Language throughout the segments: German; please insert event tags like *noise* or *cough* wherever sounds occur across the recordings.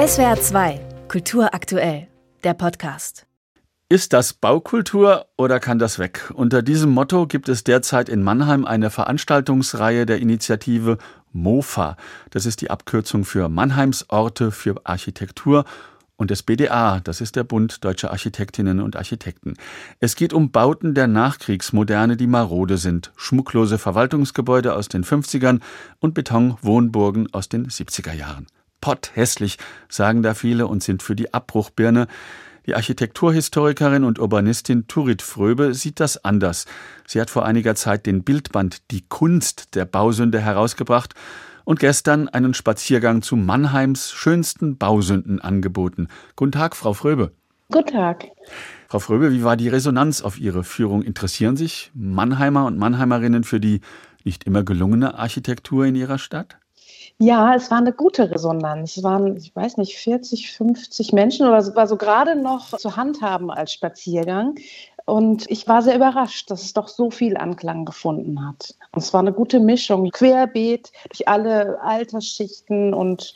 SWR 2, Kultur aktuell, der Podcast. Ist das Baukultur oder kann das weg? Unter diesem Motto gibt es derzeit in Mannheim eine Veranstaltungsreihe der Initiative MOFA. Das ist die Abkürzung für Mannheims Orte für Architektur und des BDA, das ist der Bund Deutscher Architektinnen und Architekten. Es geht um Bauten der Nachkriegsmoderne, die marode sind, schmucklose Verwaltungsgebäude aus den 50ern und Betonwohnburgen aus den 70er Jahren. Potthässlich, sagen da viele und sind für die Abbruchbirne. Die Architekturhistorikerin und Urbanistin Turit Fröbe sieht das anders. Sie hat vor einiger Zeit den Bildband Die Kunst der Bausünde herausgebracht und gestern einen Spaziergang zu Mannheims schönsten Bausünden angeboten. Guten Tag, Frau Fröbe. Guten Tag. Frau Fröbe, wie war die Resonanz auf Ihre Führung? Interessieren sich Mannheimer und Mannheimerinnen für die nicht immer gelungene Architektur in ihrer Stadt? Ja, es war eine gute Resonanz. Es waren, ich weiß nicht, 40, 50 Menschen oder es war so gerade noch zu handhaben als Spaziergang. Und ich war sehr überrascht, dass es doch so viel Anklang gefunden hat. Und es war eine gute Mischung, querbeet durch alle Altersschichten und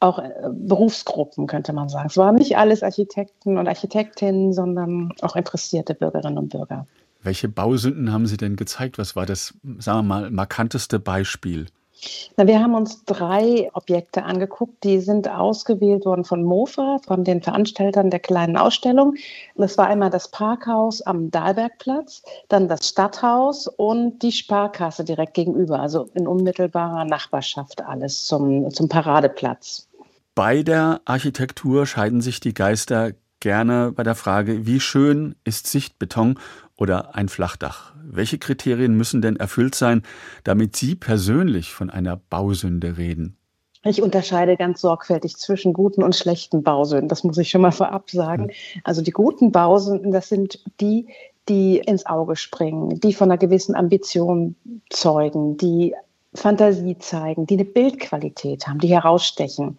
auch äh, Berufsgruppen, könnte man sagen. Es waren nicht alles Architekten und Architektinnen, sondern auch interessierte Bürgerinnen und Bürger. Welche Bausünden haben Sie denn gezeigt? Was war das, sagen wir mal, markanteste Beispiel? Na, wir haben uns drei Objekte angeguckt, die sind ausgewählt worden von MOFA, von den Veranstaltern der kleinen Ausstellung. Das war einmal das Parkhaus am Dahlbergplatz, dann das Stadthaus und die Sparkasse direkt gegenüber, also in unmittelbarer Nachbarschaft alles zum, zum Paradeplatz. Bei der Architektur scheiden sich die Geister gerne bei der Frage, wie schön ist Sichtbeton oder ein Flachdach? Welche Kriterien müssen denn erfüllt sein, damit Sie persönlich von einer Bausünde reden? Ich unterscheide ganz sorgfältig zwischen guten und schlechten Bausünden. Das muss ich schon mal vorab sagen. Also die guten Bausünden, das sind die, die ins Auge springen, die von einer gewissen Ambition zeugen, die Fantasie zeigen, die eine Bildqualität haben, die herausstechen.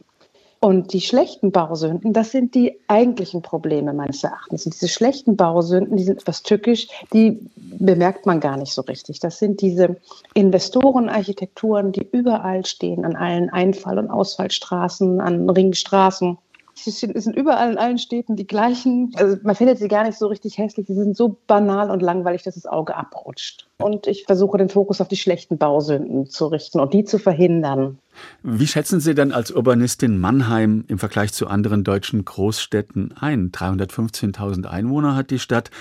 Und die schlechten Bausünden, das sind die eigentlichen Probleme meines Erachtens. Und diese schlechten Bausünden, die sind etwas tückisch, die bemerkt man gar nicht so richtig. Das sind diese Investorenarchitekturen, die überall stehen, an allen Einfall- und Ausfallstraßen, an Ringstraßen. Sie sind überall in allen Städten die gleichen. Also man findet sie gar nicht so richtig hässlich. Sie sind so banal und langweilig, dass das Auge abrutscht. Und ich versuche den Fokus auf die schlechten Bausünden zu richten und die zu verhindern. Wie schätzen Sie denn als Urbanistin Mannheim im Vergleich zu anderen deutschen Großstädten ein? 315.000 Einwohner hat die Stadt.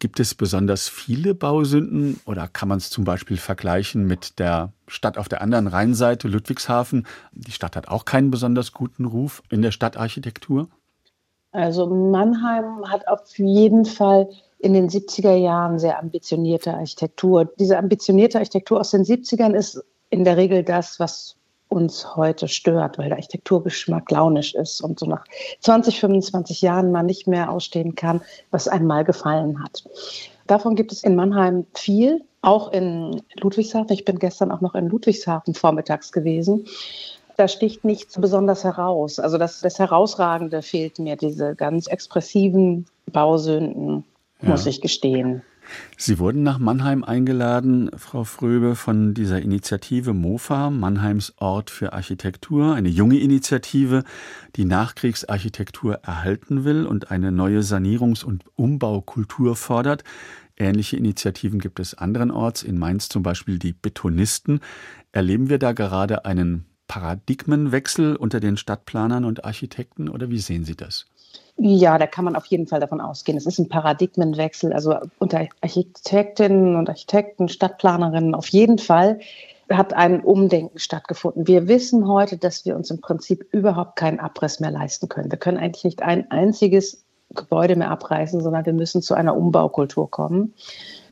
Gibt es besonders viele Bausünden oder kann man es zum Beispiel vergleichen mit der Stadt auf der anderen Rheinseite, Ludwigshafen? Die Stadt hat auch keinen besonders guten Ruf in der Stadtarchitektur. Also Mannheim hat auf jeden Fall in den 70er Jahren sehr ambitionierte Architektur. Diese ambitionierte Architektur aus den 70ern ist in der Regel das, was uns heute stört, weil der Architekturgeschmack launisch ist und so nach 20, 25 Jahren man nicht mehr ausstehen kann, was einem mal gefallen hat. Davon gibt es in Mannheim viel, auch in Ludwigshafen. Ich bin gestern auch noch in Ludwigshafen vormittags gewesen. Da sticht nichts besonders heraus. Also das, das Herausragende fehlt mir, diese ganz expressiven Bausünden, ja. muss ich gestehen. Sie wurden nach Mannheim eingeladen, Frau Fröbe, von dieser Initiative MOFA, Mannheims Ort für Architektur, eine junge Initiative, die Nachkriegsarchitektur erhalten will und eine neue Sanierungs- und Umbaukultur fordert. Ähnliche Initiativen gibt es anderenorts, in Mainz zum Beispiel die Betonisten. Erleben wir da gerade einen Paradigmenwechsel unter den Stadtplanern und Architekten oder wie sehen Sie das? Ja, da kann man auf jeden Fall davon ausgehen. Es ist ein Paradigmenwechsel. Also unter Architektinnen und Architekten, Stadtplanerinnen auf jeden Fall hat ein Umdenken stattgefunden. Wir wissen heute, dass wir uns im Prinzip überhaupt keinen Abriss mehr leisten können. Wir können eigentlich nicht ein einziges Gebäude mehr abreißen, sondern wir müssen zu einer Umbaukultur kommen.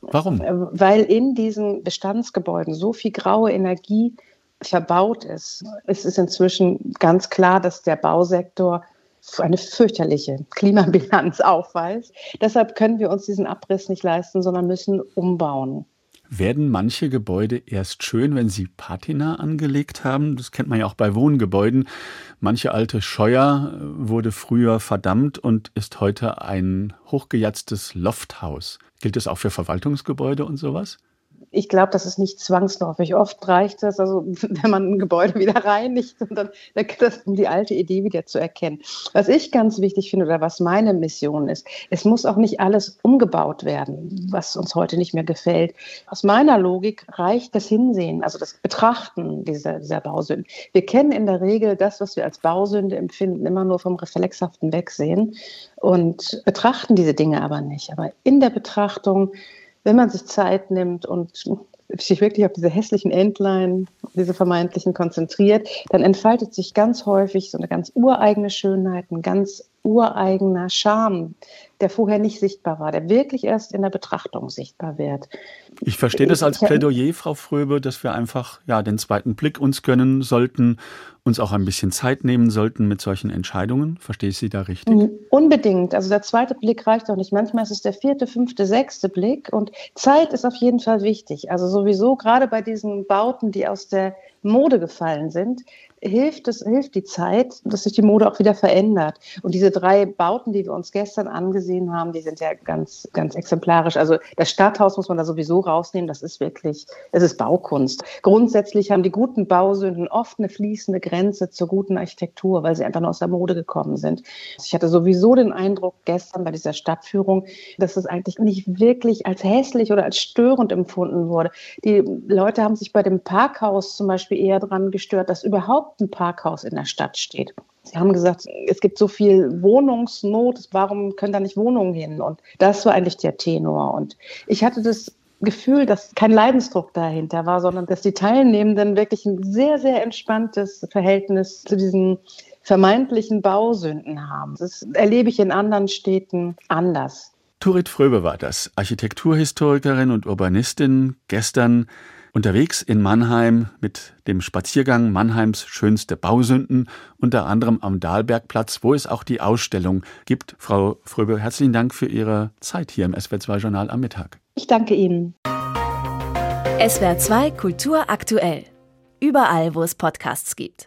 Warum? Äh, weil in diesen Bestandsgebäuden so viel graue Energie verbaut ist. Es ist inzwischen ganz klar, dass der Bausektor eine fürchterliche Klimabilanz *laughs* aufweist. Deshalb können wir uns diesen Abriss nicht leisten, sondern müssen umbauen. Werden manche Gebäude erst schön, wenn sie Patina angelegt haben? Das kennt man ja auch bei Wohngebäuden. Manche alte Scheuer äh, wurde früher verdammt und ist heute ein hochgejatztes Lofthaus. Gilt das auch für Verwaltungsgebäude und sowas? Ich glaube, das ist nicht zwangsläufig. Oft reicht das, also *laughs* wenn man ein Gebäude wieder reinigt dann, dann das, um die alte Idee wieder zu erkennen. Was ich ganz wichtig finde oder was meine Mission ist, es muss auch nicht alles umgebaut werden, was uns heute nicht mehr gefällt. Aus meiner Logik reicht das Hinsehen, also das Betrachten dieser, dieser Bausünden. Wir kennen in der Regel das, was wir als Bausünde empfinden, immer nur vom reflexhaften Wegsehen und betrachten diese Dinge aber nicht. Aber in der Betrachtung wenn man sich Zeit nimmt und sich wirklich auf diese hässlichen Entlein, diese vermeintlichen konzentriert, dann entfaltet sich ganz häufig so eine ganz ureigene Schönheit, ein ganz ureigener Charme, der vorher nicht sichtbar war, der wirklich erst in der Betrachtung sichtbar wird. Ich verstehe das als Plädoyer, Frau Fröbe, dass wir einfach ja den zweiten Blick uns gönnen sollten, uns auch ein bisschen Zeit nehmen sollten mit solchen Entscheidungen. Verstehe ich Sie da richtig? Mhm. Unbedingt. Also der zweite Blick reicht auch nicht. Manchmal ist es der vierte, fünfte, sechste Blick und Zeit ist auf jeden Fall wichtig. Also sowieso gerade bei diesen Bauten, die aus der Mode gefallen sind, hilft es, hilft die Zeit, dass sich die Mode auch wieder verändert. Und diese drei Bauten, die wir uns gestern angesehen haben, die sind ja ganz, ganz exemplarisch. Also das Stadthaus muss man da sowieso rausnehmen. Das ist wirklich, es ist Baukunst. Grundsätzlich haben die guten Bausünden oft eine fließende Grenze zur guten Architektur, weil sie einfach nur aus der Mode gekommen sind. Ich hatte sowieso den Eindruck gestern bei dieser Stadtführung, dass es eigentlich nicht wirklich als hässlich oder als störend empfunden wurde. Die Leute haben sich bei dem Parkhaus zum Beispiel eher daran gestört, dass überhaupt überhaupt ein Parkhaus in der Stadt steht. Sie haben gesagt, es gibt so viel Wohnungsnot, warum können da nicht Wohnungen hin? Und das war eigentlich der Tenor. Und ich hatte das Gefühl, dass kein Leidensdruck dahinter war, sondern dass die Teilnehmenden wirklich ein sehr, sehr entspanntes Verhältnis zu diesen vermeintlichen Bausünden haben. Das erlebe ich in anderen Städten anders. Turit Fröbe war das, Architekturhistorikerin und Urbanistin, gestern Unterwegs in Mannheim mit dem Spaziergang Mannheims schönste Bausünden, unter anderem am Dahlbergplatz, wo es auch die Ausstellung gibt. Frau Fröbe, herzlichen Dank für Ihre Zeit hier im SWR2-Journal am Mittag. Ich danke Ihnen. SWR2 Kultur aktuell. Überall, wo es Podcasts gibt.